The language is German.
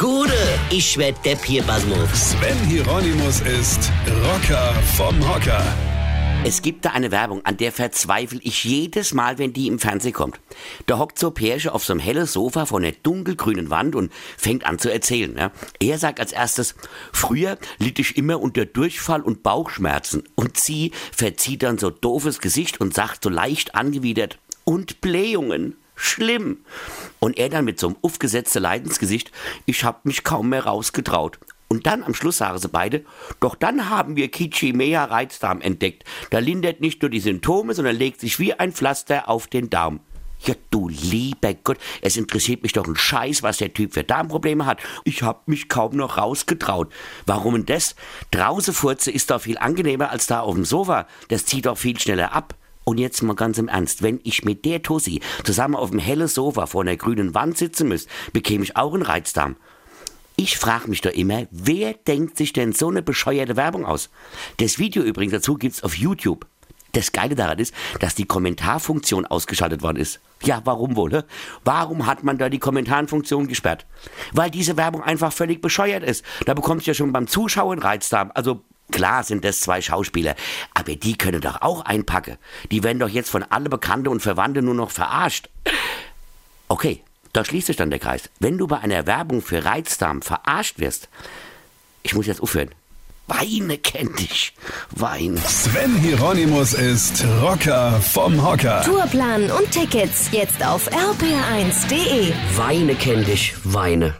Gude, ich werd Depp hier, Basmus. Sven Hieronymus ist Rocker vom Hocker. Es gibt da eine Werbung, an der verzweifle ich jedes Mal, wenn die im Fernsehen kommt. Da hockt so Pärche auf so einem hellen Sofa vor einer dunkelgrünen Wand und fängt an zu erzählen. Ja. Er sagt als erstes, früher litt ich immer unter Durchfall und Bauchschmerzen. Und sie verzieht dann so doofes Gesicht und sagt so leicht angewidert, und Blähungen. Schlimm. Und er dann mit so einem aufgesetzten Leidensgesicht, ich hab mich kaum mehr rausgetraut. Und dann am Schluss sagen sie beide, doch dann haben wir Kichimea Reizdarm entdeckt. Da lindert nicht nur die Symptome, sondern legt sich wie ein Pflaster auf den Darm. Ja, du lieber Gott, es interessiert mich doch ein Scheiß, was der Typ für Darmprobleme hat. Ich hab mich kaum noch rausgetraut. Warum denn das? Draußen furze ist doch viel angenehmer als da auf dem Sofa. Das zieht doch viel schneller ab. Und jetzt mal ganz im Ernst, wenn ich mit der Tussi zusammen auf dem hellen Sofa vor einer grünen Wand sitzen müsste, bekäme ich auch einen Reizdarm. Ich frage mich doch immer, wer denkt sich denn so eine bescheuerte Werbung aus? Das Video übrigens dazu gibt's auf YouTube. Das Geile daran ist, dass die Kommentarfunktion ausgeschaltet worden ist. Ja, warum wohl? Hä? Warum hat man da die Kommentarfunktion gesperrt? Weil diese Werbung einfach völlig bescheuert ist. Da bekommst du ja schon beim Zuschauen Reizdarm. Also Klar sind das zwei Schauspieler, aber die können doch auch einpacken. Die werden doch jetzt von alle Bekannte und Verwandte nur noch verarscht. Okay, da schließt sich dann der Kreis. Wenn du bei einer Werbung für Reizdarm verarscht wirst, ich muss jetzt aufhören. Weine kennt dich. Wein. Sven Hieronymus ist Rocker vom Hocker. Tourplan und Tickets jetzt auf rpr1.de. Weine kenn dich, Weine.